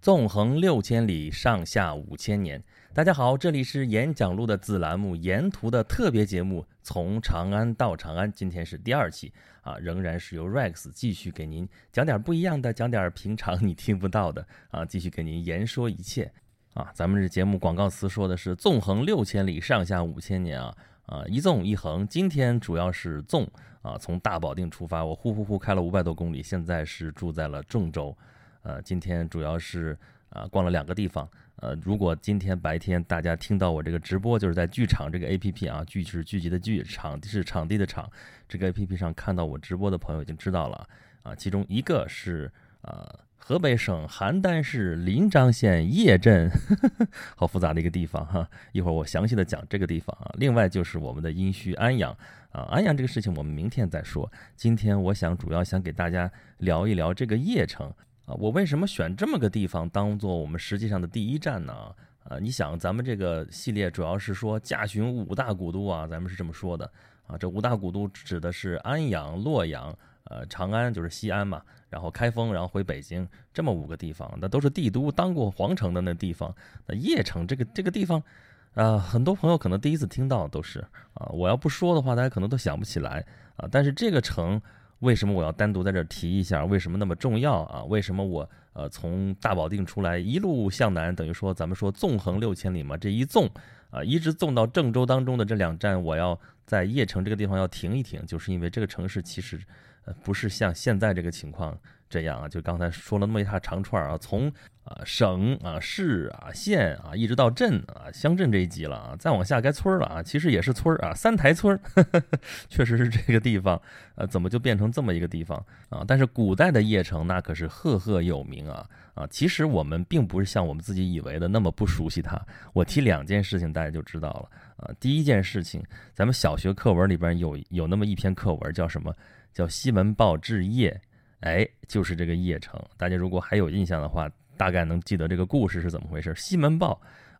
纵横六千里，上下五千年。大家好，这里是演讲录的子栏目《沿途》的特别节目《从长安到长安》，今天是第二期啊，仍然是由 Rex 继续给您讲点不一样的，讲点平常你听不到的啊，继续给您言说一切啊。咱们这节目广告词说的是“纵横六千里，上下五千年”啊啊，一纵一横。今天主要是纵啊，从大保定出发，我呼呼呼开了五百多公里，现在是住在了郑州。呃，今天主要是啊逛了两个地方。呃，如果今天白天大家听到我这个直播，就是在剧场这个 A P P 啊，剧是聚集的剧，场是场地的场，这个 A P P 上看到我直播的朋友已经知道了啊。其中一个是呃河北省邯郸市临漳县叶镇，好复杂的一个地方哈。一会儿我详细的讲这个地方啊。另外就是我们的殷墟安阳啊，安阳这个事情我们明天再说。今天我想主要想给大家聊一聊这个邺城。啊我为什么选这么个地方当做我们实际上的第一站呢？啊，你想，咱们这个系列主要是说驾巡五大古都啊，咱们是这么说的啊。这五大古都指的是安阳、洛阳、呃长安，就是西安嘛，然后开封，然后回北京，这么五个地方，那都是帝都，当过皇城的那地方。那邺城这个这个地方，啊，很多朋友可能第一次听到都是啊，我要不说的话，大家可能都想不起来啊。但是这个城。为什么我要单独在这提一下？为什么那么重要啊？为什么我呃从大保定出来一路向南，等于说咱们说纵横六千里嘛，这一纵啊，一直纵到郑州当中的这两站，我要在邺城这个地方要停一停，就是因为这个城市其实呃不是像现在这个情况这样啊，就刚才说了那么一大长串啊，从。啊，省啊，市啊，县啊，一直到镇啊，乡镇这一级了啊，再往下该村了啊，其实也是村啊，三台村，确实是这个地方，呃，怎么就变成这么一个地方啊？但是古代的邺城那可是赫赫有名啊啊！其实我们并不是像我们自己以为的那么不熟悉它。我提两件事情，大家就知道了啊。第一件事情，咱们小学课文里边有有那么一篇课文，叫什么？叫《西门豹治邺》，哎，就是这个邺城。大家如果还有印象的话。大概能记得这个故事是怎么回事？西门豹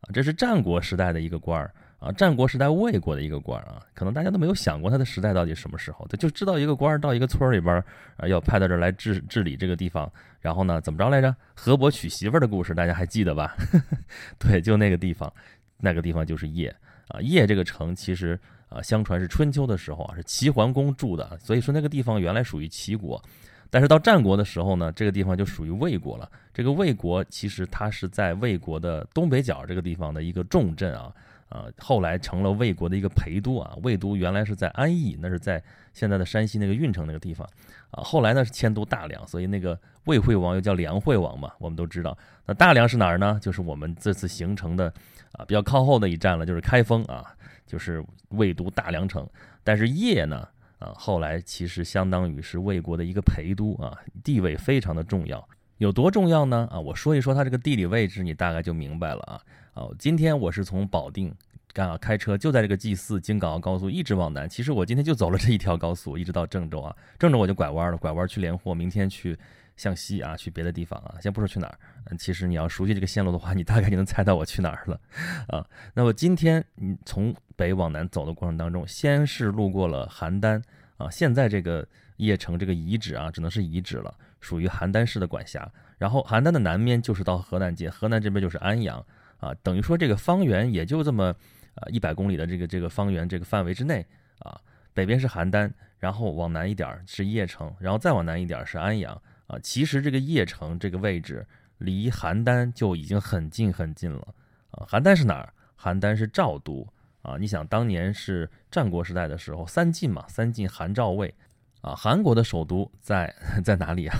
啊，这是战国时代的一个官儿啊，战国时代魏国的一个官儿啊，可能大家都没有想过他的时代到底什么时候，他就知道一个官儿到一个村里边儿啊，要派到这儿来治治理这个地方，然后呢，怎么着来着？河伯娶媳妇儿的故事，大家还记得吧？对，就那个地方，那个地方就是邺啊，邺这个城其实啊，相传是春秋的时候啊，是齐桓公住的，所以说那个地方原来属于齐国。但是到战国的时候呢，这个地方就属于魏国了。这个魏国其实它是在魏国的东北角这个地方的一个重镇啊，呃，后来成了魏国的一个陪都啊。魏都原来是在安邑，那是在现在的山西那个运城那个地方啊。后来呢是迁都大梁，所以那个魏惠王又叫梁惠王嘛。我们都知道，那大梁是哪儿呢？就是我们这次行程的啊比较靠后的一站了，就是开封啊，就是魏都大梁城。但是邺呢？啊，后来其实相当于是魏国的一个陪都啊，地位非常的重要，有多重要呢？啊，我说一说它这个地理位置，你大概就明白了啊。哦，今天我是从保定，啊开车就在这个 G 四京港澳高速一直往南，其实我今天就走了这一条高速，一直到郑州啊，郑州我就拐弯了，拐弯去连霍，明天去向西啊，去别的地方啊，先不说去哪儿，嗯，其实你要熟悉这个线路的话，你大概就能猜到我去哪儿了啊。那么今天你从北往南走的过程当中，先是路过了邯郸啊，现在这个邺城这个遗址啊，只能是遗址了，属于邯郸市的管辖。然后邯郸的南面就是到河南界，河南这边就是安阳啊，等于说这个方圆也就这么啊一百公里的这个这个方圆这个范围之内啊，北边是邯郸，然后往南一点是邺城，然后再往南一点是安阳啊。其实这个邺城这个位置离邯郸就已经很近很近了啊。邯郸是哪儿？邯郸是赵都。啊，你想当年是战国时代的时候，三晋嘛，三晋韩赵魏，啊，韩国的首都在在哪里啊？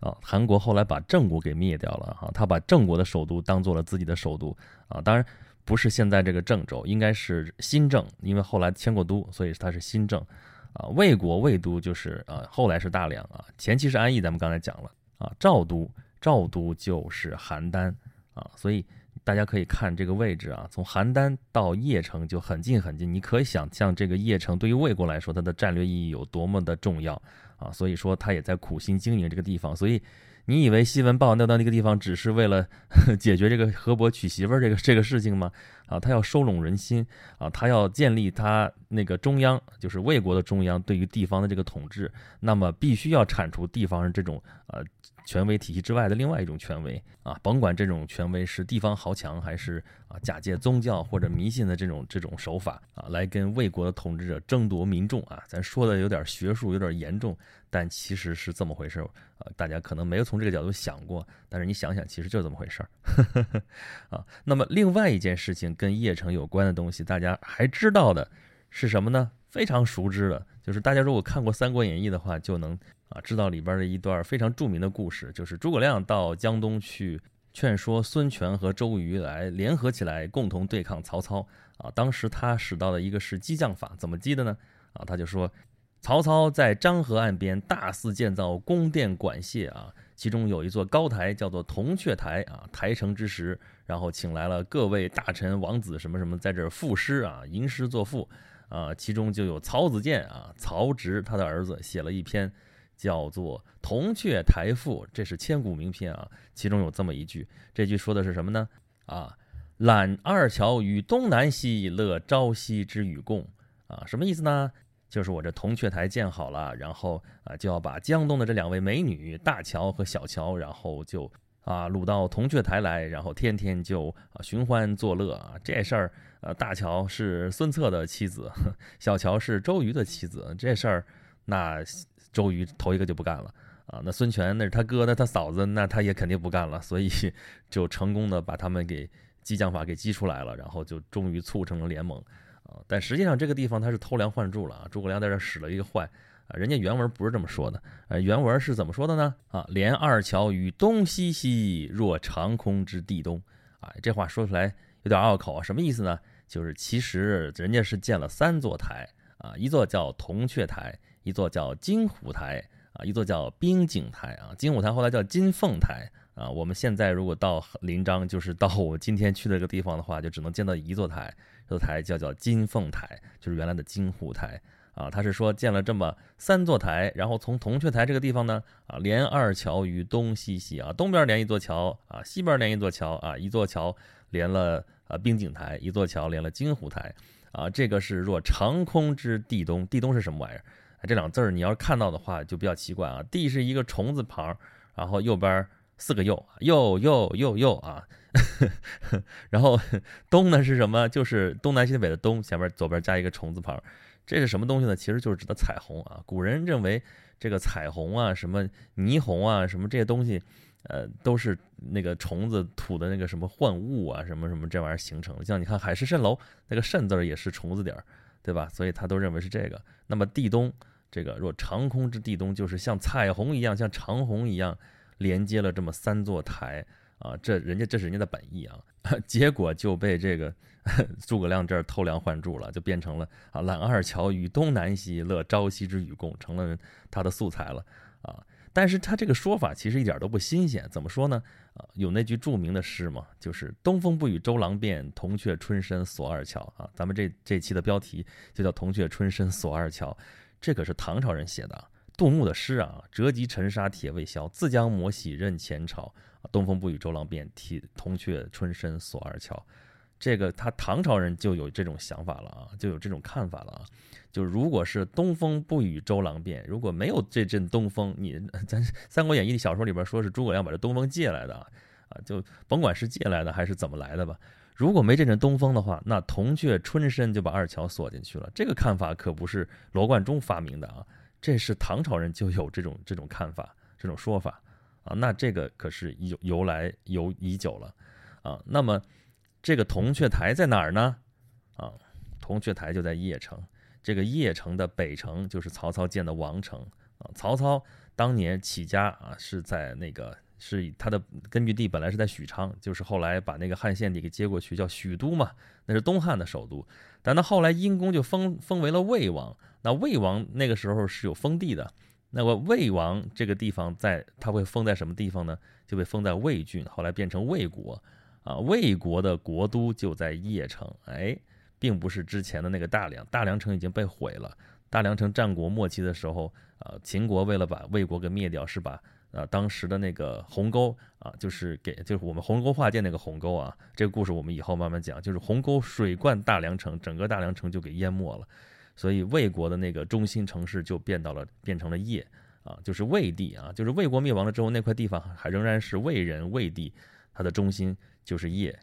啊，韩国后来把郑国给灭掉了哈，他把郑国的首都当做了自己的首都啊，当然不是现在这个郑州，应该是新郑，因为后来迁过都，所以它是新郑啊。魏国魏都就是啊，后来是大梁啊，前期是安邑，咱们刚才讲了啊，赵都赵都就是邯郸啊，所以。大家可以看这个位置啊，从邯郸到邺城就很近很近。你可以想象，这个邺城对于魏国来说，它的战略意义有多么的重要啊！所以说，他也在苦心经营这个地方。所以，你以为西门豹那到那个地方只是为了 解决这个河伯娶媳妇儿这个这个事情吗？啊，他要收拢人心啊，他要建立他那个中央就是魏国的中央对于地方的这个统治，那么必须要铲除地方这种呃权威体系之外的另外一种权威啊，甭管这种权威是地方豪强还是啊假借宗教或者迷信的这种这种手法啊，来跟魏国的统治者争夺民众啊，咱说的有点学术，有点严重，但其实是这么回事啊，大家可能没有从这个角度想过，但是你想想，其实就这么回事儿 啊。那么另外一件事情跟邺城有关的东西，大家还知道的。是什么呢？非常熟知的，就是大家如果看过《三国演义》的话，就能啊知道里边的一段非常著名的故事，就是诸葛亮到江东去劝说孙权和周瑜来联合起来，共同对抗曹操啊。当时他使到的一个是激将法，怎么激的呢？啊，他就说，曹操在漳河岸边大肆建造宫殿馆榭啊，其中有一座高台叫做铜雀台啊。台成之时，然后请来了各位大臣、王子什么什么，在这儿赋诗啊，吟诗作赋。啊，其中就有曹子建啊，曹植他的儿子写了一篇叫做《铜雀台赋》，这是千古名篇啊。其中有这么一句，这句说的是什么呢？啊，揽二乔于东南兮，乐朝夕之与共。啊，什么意思呢？就是我这铜雀台建好了，然后啊，就要把江东的这两位美女大乔和小乔，然后就啊掳到铜雀台来，然后天天就啊寻欢作乐啊。这事儿。呃，大乔是孙策的妻子，小乔是周瑜的妻子。这事儿，那周瑜头一个就不干了啊。那孙权那是他哥，那他嫂子，那他也肯定不干了。所以就成功的把他们给激将法给激出来了，然后就终于促成了联盟啊。但实际上这个地方他是偷梁换柱了啊。诸葛亮在这使了一个坏啊，人家原文不是这么说的，呃，原文是怎么说的呢？啊，连二乔于东西兮，若长空之地东。啊，这话说出来。有点拗口啊，什么意思呢？就是其实人家是建了三座台啊，一座叫铜雀台，一座叫金虎台啊，一座叫冰景台啊。金虎台后来叫金凤台啊。我们现在如果到临漳，就是到我今天去的这个地方的话，就只能见到一座台，这座台叫叫金凤台，就是原来的金虎台啊。他是说建了这么三座台，然后从铜雀台这个地方呢啊，连二桥于东西西啊，东边连一座桥啊，西边连一座桥啊，一座桥连了。啊，冰景台一座桥连了金湖台，啊，这个是若长空之地东，地东是什么玩意儿？这两字儿你要是看到的话就比较奇怪啊。地是一个虫字旁，然后右边四个又又又又又啊，然后东呢是什么？就是东南西北的东，前面左边加一个虫字旁，这是什么东西呢？其实就是指的彩虹啊。古人认为这个彩虹啊，什么霓虹啊，什么这些东西。呃，都是那个虫子吐的那个什么幻物啊，什么什么这玩意儿形成的。像你看海市蜃楼那个蜃字也是虫子点儿，对吧？所以他都认为是这个。那么地东这个若长空之地东，就是像彩虹一样，像长虹一样连接了这么三座台啊。这人家这是人家的本意啊，结果就被这个 诸葛亮这儿偷梁换柱了，就变成了啊揽二乔于东南兮，乐朝夕之与共，成了他的素材了啊。但是他这个说法其实一点都不新鲜，怎么说呢？啊，有那句著名的诗嘛，就是“东风不与周郎便，铜雀春深锁二乔”啊。咱们这这期的标题就叫“铜雀春深锁二乔”，这可是唐朝人写的，杜牧的诗啊。折戟沉沙铁未销，自将磨洗认前朝。东风不与周郎便，铁铜雀春深锁二乔。这个他唐朝人就有这种想法了啊，就有这种看法了啊。就如果是东风不与周郎便，如果没有这阵东风，你 咱《三国演义》小说里边说是诸葛亮把这东风借来的啊啊，就甭管是借来的还是怎么来的吧。如果没这阵东风的话，那铜雀春深就把二乔锁进去了。这个看法可不是罗贯中发明的啊，这是唐朝人就有这种这种看法、这种说法啊。那这个可是由由来由已久了啊。那么。这个铜雀台在哪儿呢？啊，铜雀台就在邺城。这个邺城的北城就是曹操建的王城啊。曹操当年起家啊，是在那个是他的根据地本来是在许昌，就是后来把那个汉献帝给接过去，叫许都嘛，那是东汉的首都。但他后来因公就封封为了魏王。那魏王那个时候是有封地的，那么魏王这个地方在他会封在什么地方呢？就被封在魏郡，后来变成魏国。啊，魏国的国都就在邺城，哎，并不是之前的那个大梁，大梁城已经被毁了。大梁城战国末期的时候，啊，秦国为了把魏国给灭掉，是把啊当时的那个鸿沟啊，就是给就是我们鸿沟画剑那个鸿沟啊，这个故事我们以后慢慢讲，就是鸿沟水灌大梁城，整个大梁城就给淹没了。所以魏国的那个中心城市就变到了变成了邺啊，就是魏地啊，就是魏国灭亡了之后，那块地方还仍然是魏人魏地，它的中心就是邺，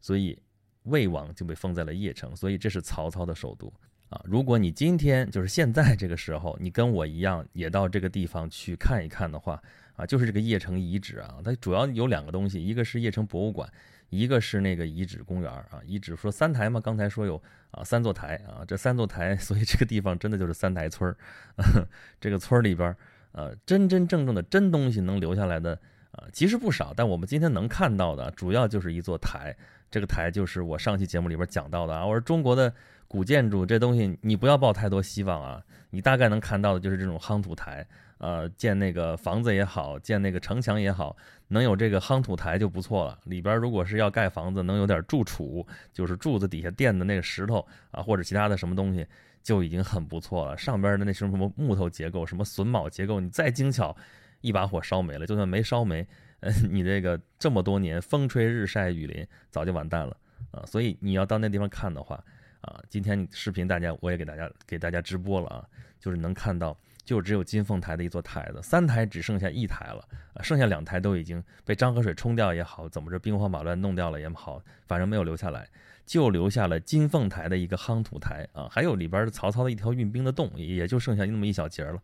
所以魏王就被封在了邺城，所以这是曹操的首都啊。如果你今天就是现在这个时候，你跟我一样也到这个地方去看一看的话啊，就是这个邺城遗址啊，它主要有两个东西，一个是邺城博物馆。一个是那个遗址公园啊，遗址说三台嘛，刚才说有啊三座台啊，这三座台，所以这个地方真的就是三台村儿。这个村儿里边呃，真真正正的真东西能留下来的啊，其实不少。但我们今天能看到的，主要就是一座台。这个台就是我上期节目里边讲到的啊。我说中国的古建筑这东西，你不要抱太多希望啊。你大概能看到的就是这种夯土台。呃，建那个房子也好，建那个城墙也好，能有这个夯土台就不错了。里边如果是要盖房子，能有点柱础，就是柱子底下垫的那个石头啊，或者其他的什么东西，就已经很不错了。上边的那什么什么木头结构，什么榫卯结构，你再精巧，一把火烧没了。就算没烧没，呃，你这个这么多年风吹日晒雨淋，早就完蛋了啊。所以你要到那地方看的话，啊，今天视频大家我也给大家给大家直播了啊，就是能看到。就只有金凤台的一座台子，三台只剩下一台了，剩下两台都已经被漳河水冲掉也好，怎么着兵荒马乱弄掉了也好，反正没有留下来，就留下了金凤台的一个夯土台啊，还有里边曹操的一条运兵的洞，也就剩下那么一小截了，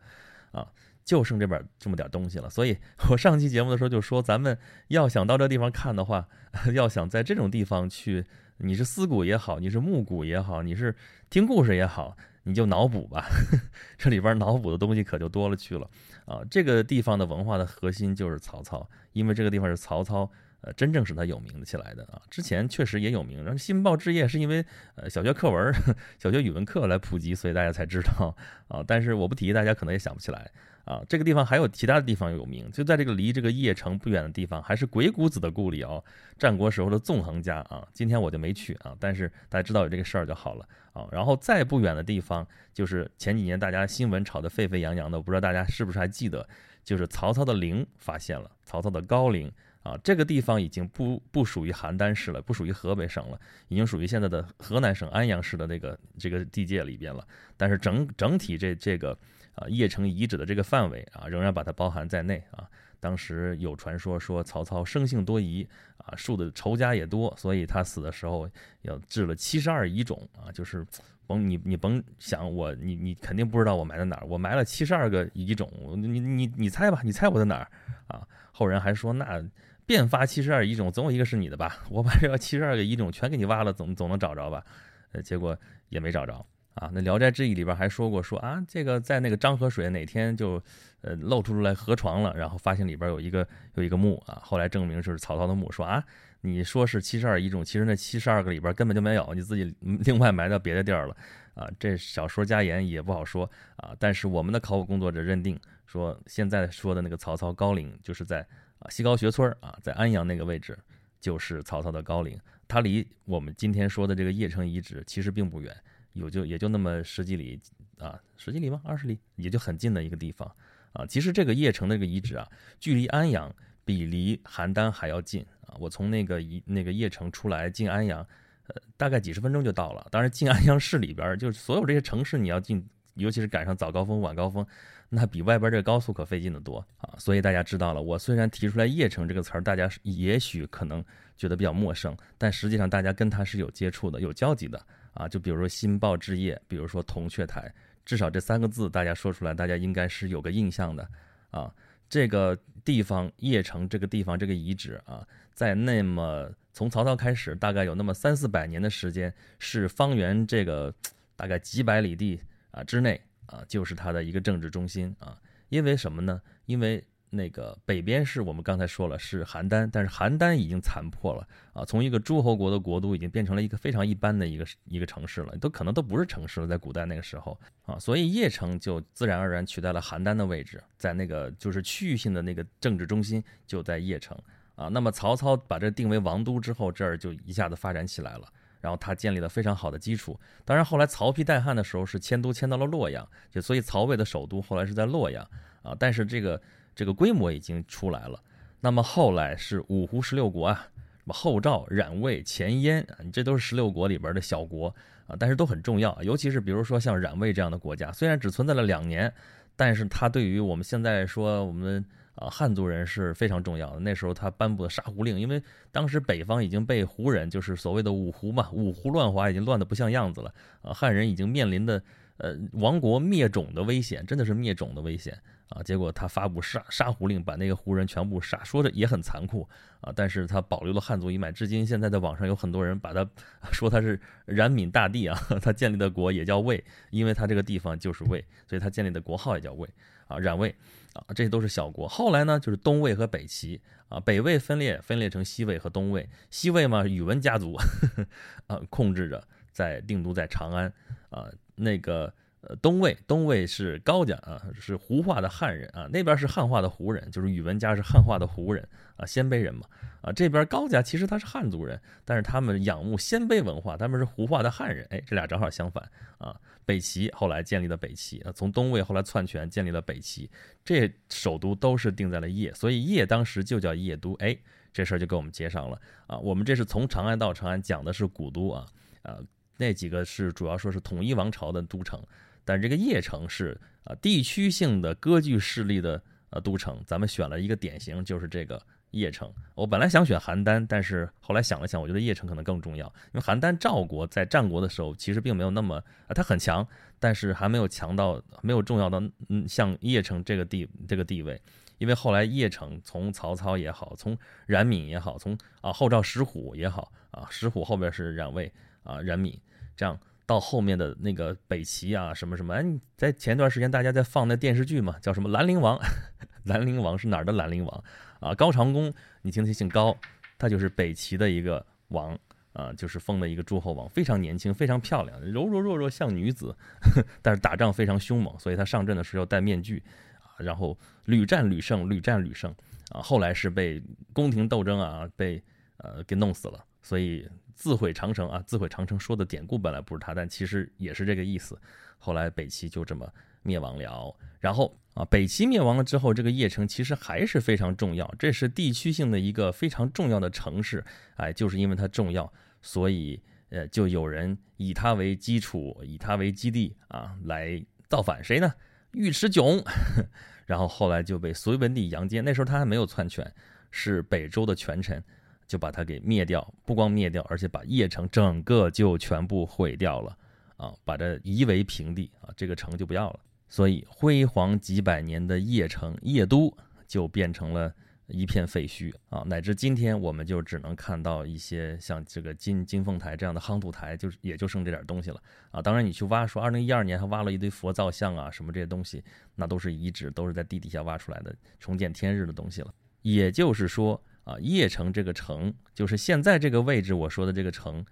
啊，就剩这边这么点东西了。所以我上期节目的时候就说，咱们要想到这地方看的话，要想在这种地方去，你是思古也好，你是暮古也好，你是听故事也好。你就脑补吧，这里边脑补的东西可就多了去了啊！这个地方的文化的核心就是曹操，因为这个地方是曹操呃真正使他有名的起来的啊。之前确实也有名，然后新报置业是因为呃小学课文、小学语文课来普及，所以大家才知道 啊。但是我不提，大家可能也想不起来。啊，这个地方还有其他的地方有名，就在这个离这个邺城不远的地方，还是鬼谷子的故里哦，战国时候的纵横家啊。今天我就没去啊，但是大家知道有这个事儿就好了啊。然后再不远的地方，就是前几年大家新闻炒得沸沸扬扬的，我不知道大家是不是还记得，就是曹操的陵发现了，曹操的高陵啊，这个地方已经不不属于邯郸市了，不属于河北省了，已经属于现在的河南省安阳市的那个这个地界里边了。但是整整体这这个。啊，邺城遗址的这个范围啊，仍然把它包含在内啊。当时有传说说曹操生性多疑啊，树的仇家也多，所以他死的时候要治了七十二遗种啊，就是甭你你甭想我你你肯定不知道我埋在哪儿，我埋了七十二个遗种，你你你猜吧，你猜我在哪儿啊？后人还说那变发七十二遗种，总有一个是你的吧？我把这七十二个遗种全给你挖了，总总能找着吧？呃，结果也没找着。啊，那《聊斋志异》里边还说过，说啊，这个在那个漳河水哪天就，呃，露出出来河床了，然后发现里边有一个有一个墓啊，后来证明就是曹操的墓。说啊，你说是七十二遗冢，其实那七十二个里边根本就没有，你自己另外埋到别的地儿了啊。这小说加言也不好说啊。但是我们的考古工作者认定说，现在说的那个曹操高陵，就是在啊西高穴村啊，在安阳那个位置，就是曹操的高陵。它离我们今天说的这个邺城遗址其实并不远。有就也就那么十几里啊，十几里吗？二十里，也就很近的一个地方啊。其实这个邺城那个遗址啊，距离安阳比离邯郸还要近啊。我从那个一那个邺城出来进安阳，呃，大概几十分钟就到了。当然进安阳市里边，就是所有这些城市你要进，尤其是赶上早高峰、晚高峰，那比外边这个高速可费劲的多啊。所以大家知道了，我虽然提出来邺城这个词儿，大家也许可能觉得比较陌生，但实际上大家跟它是有接触的、有交集的。啊，就比如说新报之夜，比如说铜雀台，至少这三个字大家说出来，大家应该是有个印象的啊。这个地方邺城这个地方这个遗址啊，在那么从曹操开始，大概有那么三四百年的时间，是方圆这个大概几百里地啊之内啊，就是它的一个政治中心啊。因为什么呢？因为那个北边是我们刚才说了是邯郸，但是邯郸已经残破了啊，从一个诸侯国的国都已经变成了一个非常一般的一个一个城市了，都可能都不是城市了，在古代那个时候啊，所以邺城就自然而然取代了邯郸的位置，在那个就是区域性的那个政治中心就在邺城啊。那么曹操把这定为王都之后，这儿就一下子发展起来了，然后他建立了非常好的基础。当然后来曹丕代汉的时候是迁都迁到了洛阳，就所以曹魏的首都后来是在洛阳啊，但是这个。这个规模已经出来了，那么后来是五胡十六国啊，什么后赵、冉魏、前燕啊，你这都是十六国里边的小国啊，但是都很重要。尤其是比如说像冉魏这样的国家，虽然只存在了两年，但是它对于我们现在说我们啊汉族人是非常重要的。那时候他颁布的杀胡令，因为当时北方已经被胡人，就是所谓的五胡嘛，五胡乱华已经乱得不像样子了啊，汉人已经面临的呃亡国灭种的危险，真的是灭种的危险。啊，结果他发布杀杀胡令，把那个胡人全部杀，说的也很残酷啊。但是他保留了汉族一脉，至今现在在网上有很多人把他 说他是冉闵大帝啊，他建立的国也叫魏，因为他这个地方就是魏，所以他建立的国号也叫魏啊，冉魏啊，这些都是小国。后来呢，就是东魏和北齐啊，北魏分裂分裂成西魏和东魏，西魏嘛，宇文家族呵 呵啊控制着，在定都在长安啊，那个。呃，东魏，东魏是高家啊，是胡化的汉人啊，那边是汉化的胡人，就是宇文家是汉化的胡人啊，鲜卑人嘛啊，这边高家其实他是汉族人，但是他们仰慕鲜卑文化，他们是胡化的汉人，哎，这俩正好相反啊。北齐后来建立了北齐啊，从东魏后来篡权建立了北齐，这首都都是定在了邺，所以邺当时就叫邺都，哎，这事儿就给我们接上了啊。我们这是从长安到长安讲的是古都啊，啊，那几个是主要说是统一王朝的都城。但是这个邺城是啊地区性的割据势力的呃都城，咱们选了一个典型，就是这个邺城。我本来想选邯郸，但是后来想了想，我觉得邺城可能更重要，因为邯郸赵国在战国的时候其实并没有那么啊，它很强，但是还没有强到没有重要到嗯像邺城这个地这个地位。因为后来邺城从曹操也好，从冉闵也好，从啊后赵石虎也好啊，石虎后边是冉魏啊冉闵这样。到后面的那个北齐啊，什么什么，哎，在前段时间大家在放那电视剧嘛，叫什么《兰陵王》？兰陵王是哪儿的兰陵王啊？高长恭，你听他姓高，他就是北齐的一个王啊，就是封的一个诸侯王，非常年轻，非常漂亮，柔柔弱弱像女子，但是打仗非常凶猛，所以他上阵的时候戴面具啊，然后屡战屡胜，屡战屡胜啊，后来是被宫廷斗争啊，被呃给弄死了，所以。自毁长城啊！自毁长城说的典故本来不是他，但其实也是这个意思。后来北齐就这么灭亡了。然后啊，北齐灭亡了之后，这个邺城其实还是非常重要，这是地区性的一个非常重要的城市。哎，就是因为它重要，所以呃，就有人以它为基础，以它为基地啊，来造反。谁呢？尉迟迥。然后后来就被隋文帝杨坚，那时候他还没有篡权，是北周的权臣。就把它给灭掉，不光灭掉，而且把邺城整个就全部毁掉了啊！把这夷为平地啊，这个城就不要了。所以辉煌几百年的邺城邺都就变成了一片废墟啊！乃至今天，我们就只能看到一些像这个金金凤台这样的夯土台，就是也就剩这点东西了啊！当然，你去挖，说二零一二年还挖了一堆佛造像啊，什么这些东西，那都是遗址，都是在地底下挖出来的，重见天日的东西了。也就是说。啊，邺城这个城就是现在这个位置，我说的这个城，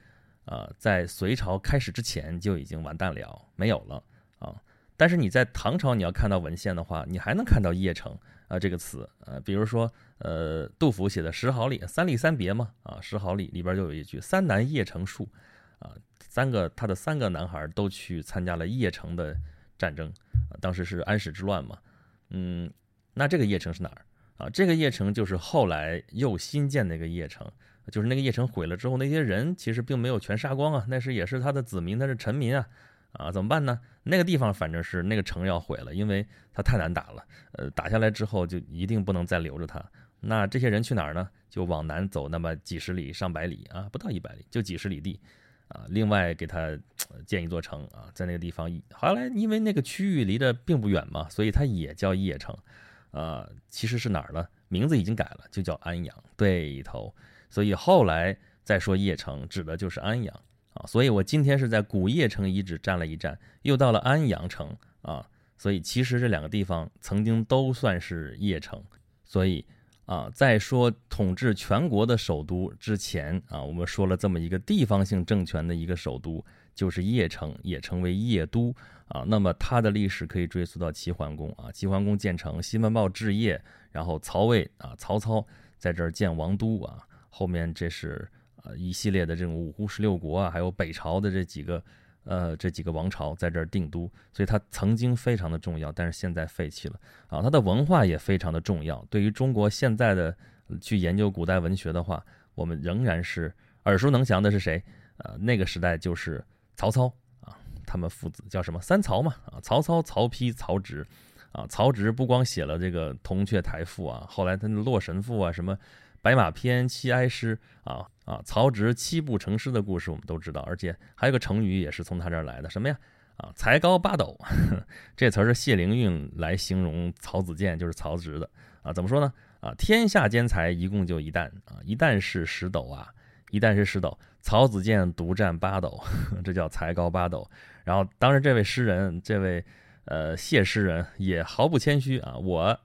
啊，在隋朝开始之前就已经完蛋了，没有了啊。但是你在唐朝你要看到文献的话，你还能看到邺城啊这个词啊，比如说呃，杜甫写的《石壕里》，三吏三别嘛啊，《石壕里》里边就有一句“三男邺城戍”，啊，三个他的三个男孩都去参加了邺城的战争，当时是安史之乱嘛，嗯，那这个邺城是哪儿？啊，这个邺城就是后来又新建那个邺城，就是那个邺城毁了之后，那些人其实并没有全杀光啊，那是也是他的子民，他是臣民啊，啊，怎么办呢？那个地方反正是那个城要毁了，因为它太难打了，呃，打下来之后就一定不能再留着它。那这些人去哪儿呢？就往南走那么几十里、上百里啊，不到一百里，就几十里地啊。另外给他建一座城啊，在那个地方，后来因为那个区域离得并不远嘛，所以它也叫邺城。呃，其实是哪儿呢？名字已经改了，就叫安阳。对头，所以后来再说邺城，指的就是安阳啊。所以我今天是在古邺城遗址站了一站，又到了安阳城啊。所以其实这两个地方曾经都算是邺城。所以啊，在说统治全国的首都之前啊，我们说了这么一个地方性政权的一个首都。就是邺城，也称为邺都啊。那么它的历史可以追溯到齐桓公啊。齐桓公建成，西门豹治邺，然后曹魏啊，曹操在这儿建王都啊。后面这是呃一系列的这种五胡十六国啊，还有北朝的这几个呃这几个王朝在这儿定都，所以它曾经非常的重要，但是现在废弃了啊。它的文化也非常的重要，对于中国现在的去研究古代文学的话。我们仍然是耳熟能详的是谁？呃，那个时代就是曹操，他们父子叫什么三曹嘛啊，曹操、曹丕、曹植啊。曹植不光写了这个《铜雀台赋》啊，后来他的《洛神赋》啊，什么《白马篇》《七哀诗》啊啊，曹植七步成诗的故事我们都知道，而且还有个成语也是从他这儿来的，什么呀？啊，才高八斗，这词儿是谢灵运来形容曹子建，就是曹植的啊。怎么说呢？啊，天下兼才一共就一担啊，一担是十斗啊，一担是十斗。曹子建独占八斗，这叫才高八斗。然后，当然这位诗人，这位呃谢诗人也毫不谦虚啊，我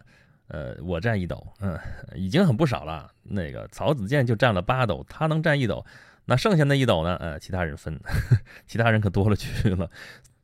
呃我占一斗，嗯，已经很不少了。那个曹子建就占了八斗，他能占一斗，那剩下那一斗呢？呃，其他人分，其他人可多了去了。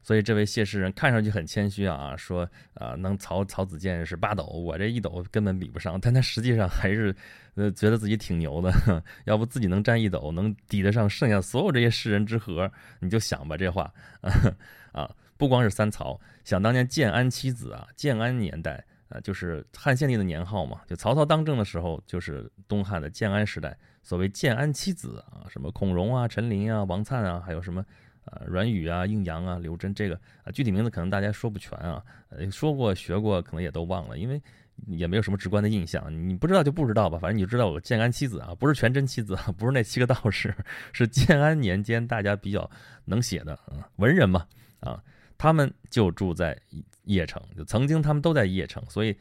所以这位谢诗人看上去很谦虚啊，说啊能曹曹子建是八斗，我这一斗根本比不上。但他实际上还是呃觉得自己挺牛的，要不自己能占一斗，能抵得上剩下所有这些诗人之和，你就想吧这话 啊，不光是三曹，想当年建安七子啊，建安年代啊，就是汉献帝的年号嘛，就曹操当政的时候，就是东汉的建安时代，所谓建安七子啊，什么孔融啊、陈琳啊、王粲啊，还有什么。啊，阮宇啊，应阳啊，刘桢，这个啊，具体名字可能大家说不全啊，呃，说过学过，可能也都忘了，因为也没有什么直观的印象。你不知道就不知道吧，反正你就知道我建安七子啊，不是全真七子啊，不是那七个道士，是建安年间大家比较能写的啊，文人嘛啊，他们就住在邺城，就曾经他们都在邺城，所以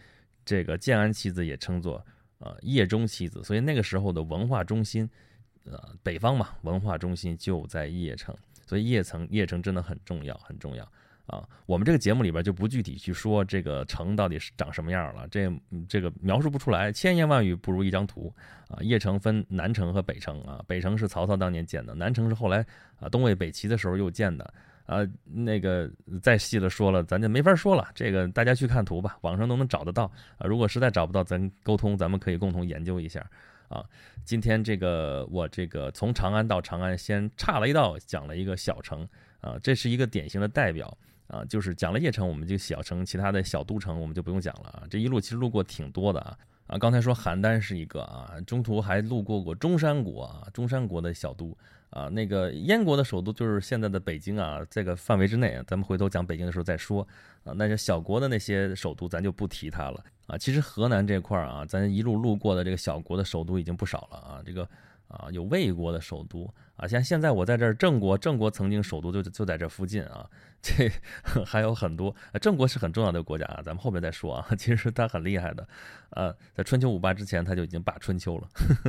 这个建安七子也称作啊邺中七子，所以那个时候的文化中心，呃，北方嘛，文化中心就在邺城。所以邺城，邺城真的很重要，很重要啊！我们这个节目里边就不具体去说这个城到底是长什么样了，这这个描述不出来，千言万语不如一张图啊！邺城分南城和北城啊，北城是曹操当年建的，南城是后来啊东魏北齐的时候又建的啊。那个再细的说了，咱就没法说了，这个大家去看图吧，网上都能找得到啊。如果实在找不到，咱沟通，咱们可以共同研究一下。啊，今天这个我这个从长安到长安，先岔了一道，讲了一个小城啊，这是一个典型的代表啊，就是讲了邺城，我们就小城，其他的小都城我们就不用讲了啊。这一路其实路过挺多的啊啊，刚才说邯郸是一个啊，中途还路过过中山国啊，中山国的小都啊，那个燕国的首都就是现在的北京啊，这个范围之内，咱们回头讲北京的时候再说啊。那些小国的那些首都，咱就不提它了。啊，其实河南这块儿啊，咱一路路过的这个小国的首都已经不少了啊。这个啊，有魏国的首都啊，像现在我在这儿，郑国，郑国曾经首都就就在这附近啊。这 还有很多，郑国是很重要的国家啊，咱们后面再说啊。其实它很厉害的，呃，在春秋五霸之前，他就已经霸春秋了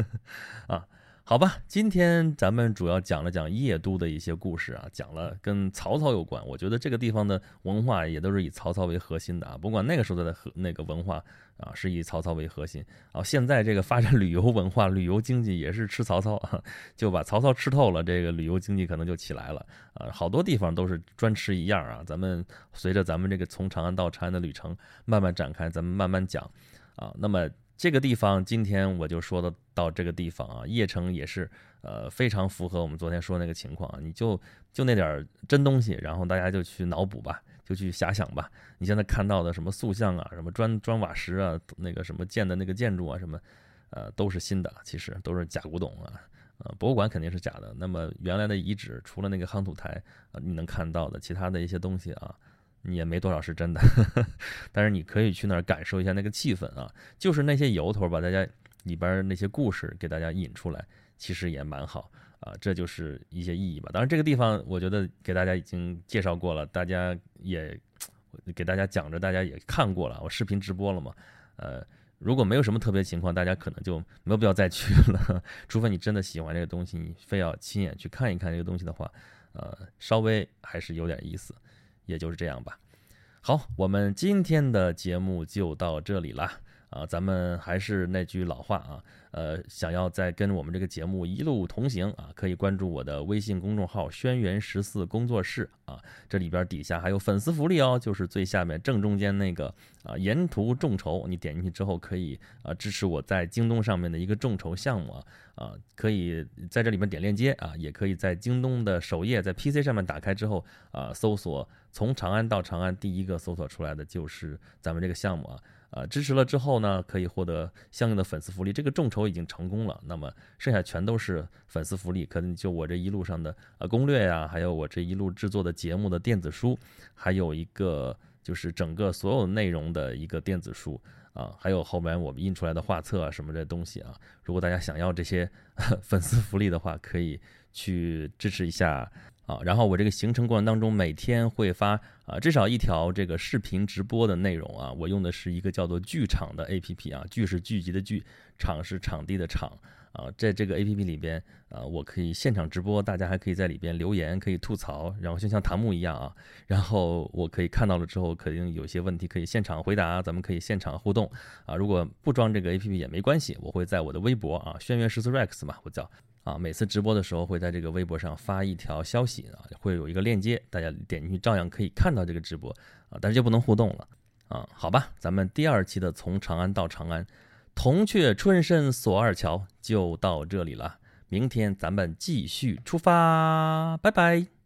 啊。好吧，今天咱们主要讲了讲邺都的一些故事啊，讲了跟曹操有关。我觉得这个地方的文化也都是以曹操为核心的啊，不管那个时候的和那个文化啊，是以曹操为核心啊。现在这个发展旅游文化、旅游经济也是吃曹操啊，就把曹操吃透了，这个旅游经济可能就起来了啊。好多地方都是专吃一样啊。咱们随着咱们这个从长安到长安的旅程慢慢展开，咱们慢慢讲啊。那么。这个地方今天我就说的到这个地方啊，邺城也是呃非常符合我们昨天说那个情况，你就就那点真东西，然后大家就去脑补吧，就去遐想吧。你现在看到的什么塑像啊，什么砖砖瓦石啊，那个什么建的那个建筑啊，什么呃都是新的，其实都是假古董啊，呃博物馆肯定是假的。那么原来的遗址，除了那个夯土台，你能看到的其他的一些东西啊。也没多少是真的，但是你可以去那儿感受一下那个气氛啊，就是那些由头把大家里边那些故事给大家引出来，其实也蛮好啊，这就是一些意义吧。当然这个地方我觉得给大家已经介绍过了，大家也给大家讲着，大家也看过了，我视频直播了嘛。呃，如果没有什么特别情况，大家可能就没有必要再去了，除非你真的喜欢这个东西，你非要亲眼去看一看这个东西的话，呃，稍微还是有点意思。也就是这样吧。好，我们今天的节目就到这里了啊！咱们还是那句老话啊，呃，想要再跟我们这个节目一路同行啊，可以关注我的微信公众号“轩辕十四工作室”啊，这里边底下还有粉丝福利哦，就是最下面正中间那个啊，沿途众筹，你点进去之后可以啊支持我在京东上面的一个众筹项目啊。啊，可以在这里面点链接啊，也可以在京东的首页，在 PC 上面打开之后啊，搜索从长安到长安，第一个搜索出来的就是咱们这个项目啊呃，支持了之后呢，可以获得相应的粉丝福利。这个众筹已经成功了，那么剩下全都是粉丝福利。可能就我这一路上的呃攻略呀，还有我这一路制作的节目的电子书，还有一个就是整个所有内容的一个电子书啊，还有后面我们印出来的画册啊什么这东西啊。如果大家想要这些 粉丝福利的话，可以去支持一下。啊，然后我这个行程过程当中，每天会发啊至少一条这个视频直播的内容啊。我用的是一个叫做剧场的 APP 啊，剧是聚集的剧，场是场地的场啊。在这个 APP 里边啊，我可以现场直播，大家还可以在里边留言，可以吐槽，然后就像弹幕一样啊。然后我可以看到了之后，肯定有些问题可以现场回答，咱们可以现场互动啊。如果不装这个 APP 也没关系，我会在我的微博啊，轩辕十四 Rex 嘛，我叫。啊，每次直播的时候会在这个微博上发一条消息啊，会有一个链接，大家点进去照样可以看到这个直播啊，但是就不能互动了啊。好吧，咱们第二期的从长安到长安，铜雀春深锁二乔就到这里了，明天咱们继续出发，拜拜。